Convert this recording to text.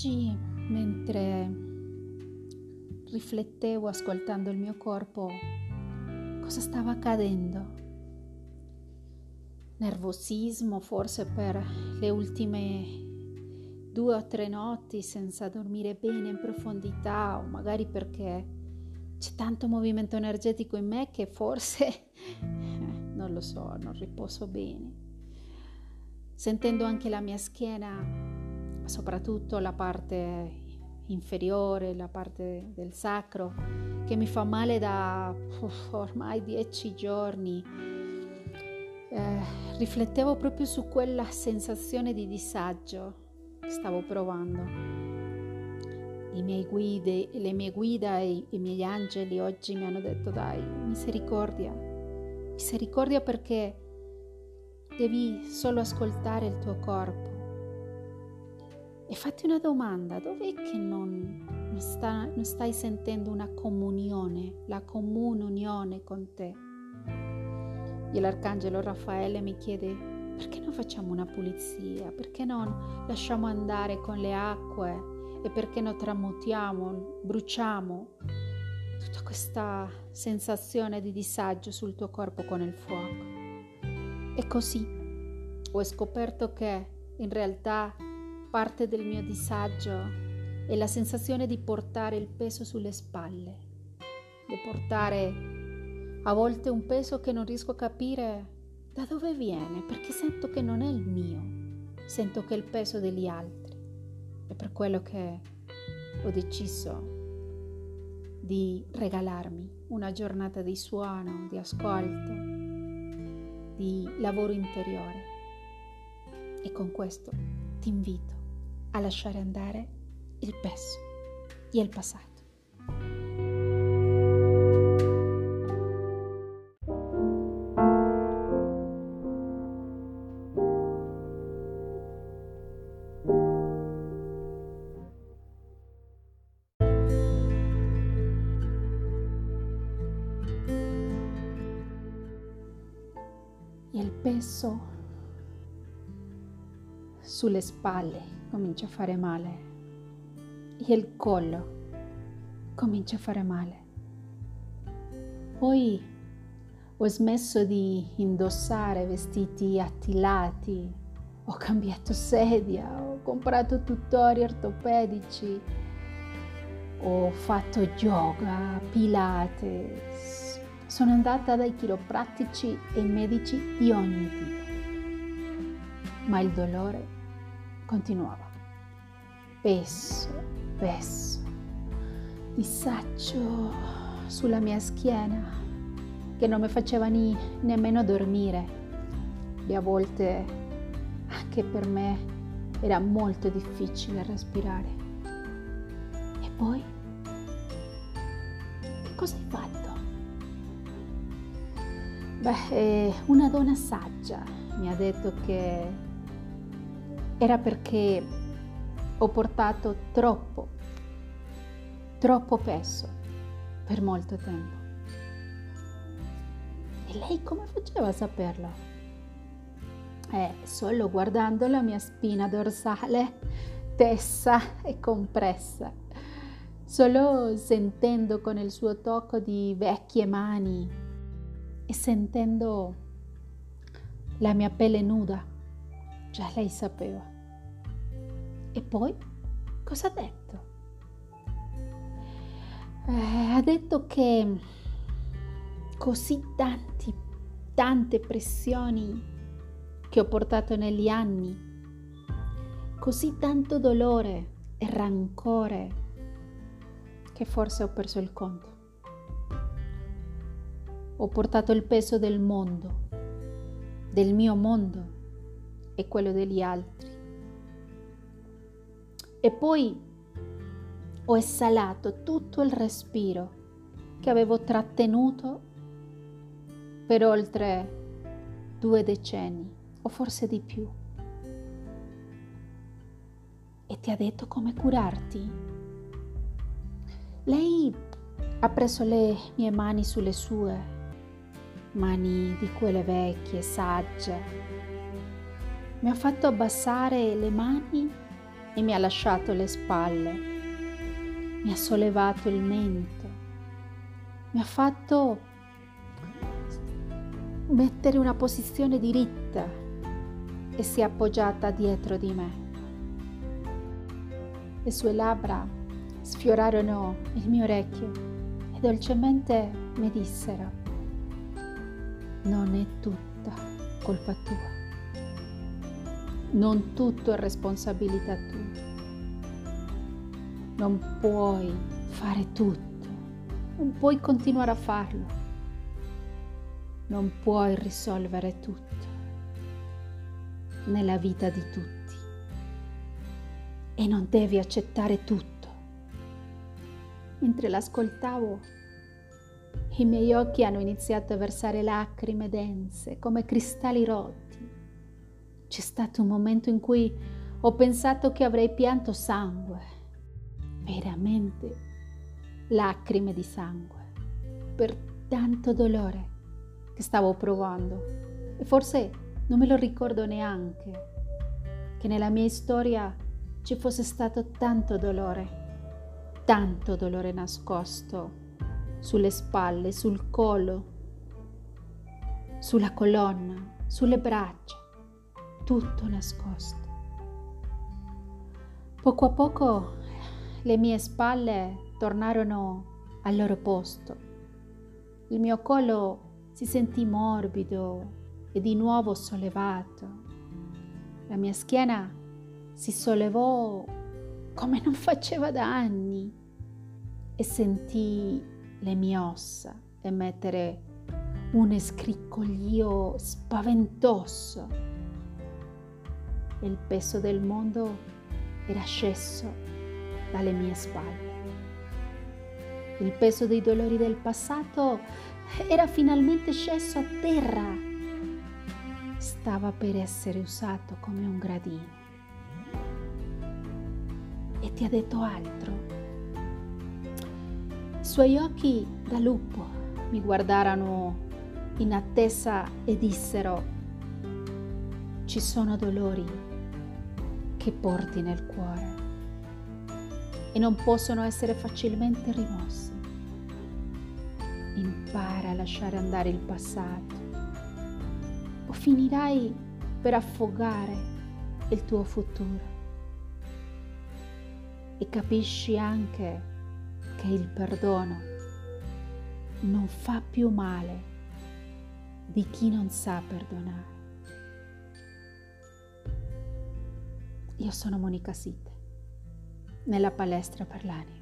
oggi, mentre riflettevo ascoltando il mio corpo, cosa stava accadendo? Nervosismo forse per le ultime due o tre notti senza dormire bene in profondità o magari perché c'è tanto movimento energetico in me che forse, non lo so, non riposo bene. Sentendo anche la mia schiena soprattutto la parte inferiore, la parte del sacro, che mi fa male da uff, ormai dieci giorni. Eh, riflettevo proprio su quella sensazione di disagio che stavo provando. I miei guide, le mie guida e i miei angeli oggi mi hanno detto dai, misericordia, misericordia perché devi solo ascoltare il tuo corpo e fatti una domanda, dov'è che non, non, sta, non stai sentendo una comunione, la comune unione con te? E l'arcangelo Raffaele mi chiede, perché non facciamo una pulizia? Perché non lasciamo andare con le acque? E perché non tramutiamo, bruciamo tutta questa sensazione di disagio sul tuo corpo con il fuoco? E così ho scoperto che in realtà Parte del mio disagio è la sensazione di portare il peso sulle spalle, di portare a volte un peso che non riesco a capire da dove viene, perché sento che non è il mio, sento che è il peso degli altri. È per quello che ho deciso di regalarmi una giornata di suono, di ascolto, di lavoro interiore. E con questo ti invito a lasciare andare il peso e il passato. il peso sulle spalle comincia a fare male e il collo comincia a fare male. Poi ho smesso di indossare vestiti attilati, ho cambiato sedia, ho comprato tutori ortopedici, ho fatto yoga, pilates, sono andata dai chiroprattici e medici di ogni tipo, ma il dolore continuava. Peso, peso, disaccio sulla mia schiena che non mi faceva ni, nemmeno dormire e a volte anche per me era molto difficile respirare. E poi? Che cosa hai fatto? Beh, eh, una donna saggia mi ha detto che era perché ho portato troppo, troppo peso per molto tempo. E lei come faceva a saperlo? Eh, solo guardando la mia spina dorsale tesa e compressa, solo sentendo con il suo tocco di vecchie mani e sentendo la mia pelle nuda Già lei sapeva. E poi cosa ha detto? Eh, ha detto che così tanti, tante pressioni che ho portato negli anni, così tanto dolore e rancore che forse ho perso il conto. Ho portato il peso del mondo, del mio mondo e quello degli altri. E poi ho esalato tutto il respiro che avevo trattenuto per oltre due decenni o forse di più. E ti ha detto come curarti? Lei ha preso le mie mani sulle sue, mani di quelle vecchie, sagge, mi ha fatto abbassare le mani e mi ha lasciato le spalle, mi ha sollevato il mento, mi ha fatto mettere una posizione diritta e si è appoggiata dietro di me. Le sue labbra sfiorarono il mio orecchio e dolcemente mi dissero, non è tutta colpa tua, non tutto è responsabilità tua, non puoi fare tutto, non puoi continuare a farlo non puoi risolvere tutto nella vita di tutti e non devi accettare tutto. Mentre l'ascoltavo, i miei occhi hanno iniziato a versare lacrime dense come cristalli rotti. C'è stato un momento in cui ho pensato che avrei pianto sangue, veramente lacrime di sangue, per tanto dolore che stavo provando. E forse non me lo ricordo neanche che nella mia storia ci fosse stato tanto dolore, tanto dolore nascosto sulle spalle, sul collo, sulla colonna, sulle braccia, tutto nascosto. Poco a poco le mie spalle tornarono al loro posto. Il mio collo si sentì morbido e di nuovo sollevato. La mia schiena si sollevò come non faceva da anni e sentì le mie ossa emettere un scriccoglio spaventoso. Il peso del mondo era sceso dalle mie spalle. Il peso dei dolori del passato era finalmente sceso a terra. Stava per essere usato come un gradino. E ti ha detto altro. I suoi occhi da lupo mi guardarono in attesa e dissero, ci sono dolori che porti nel cuore e non possono essere facilmente rimossi impara a lasciare andare il passato o finirai per affogare il tuo futuro. E capisci anche che il perdono non fa più male di chi non sa perdonare. Io sono Monica Sitte, nella palestra per l'anima.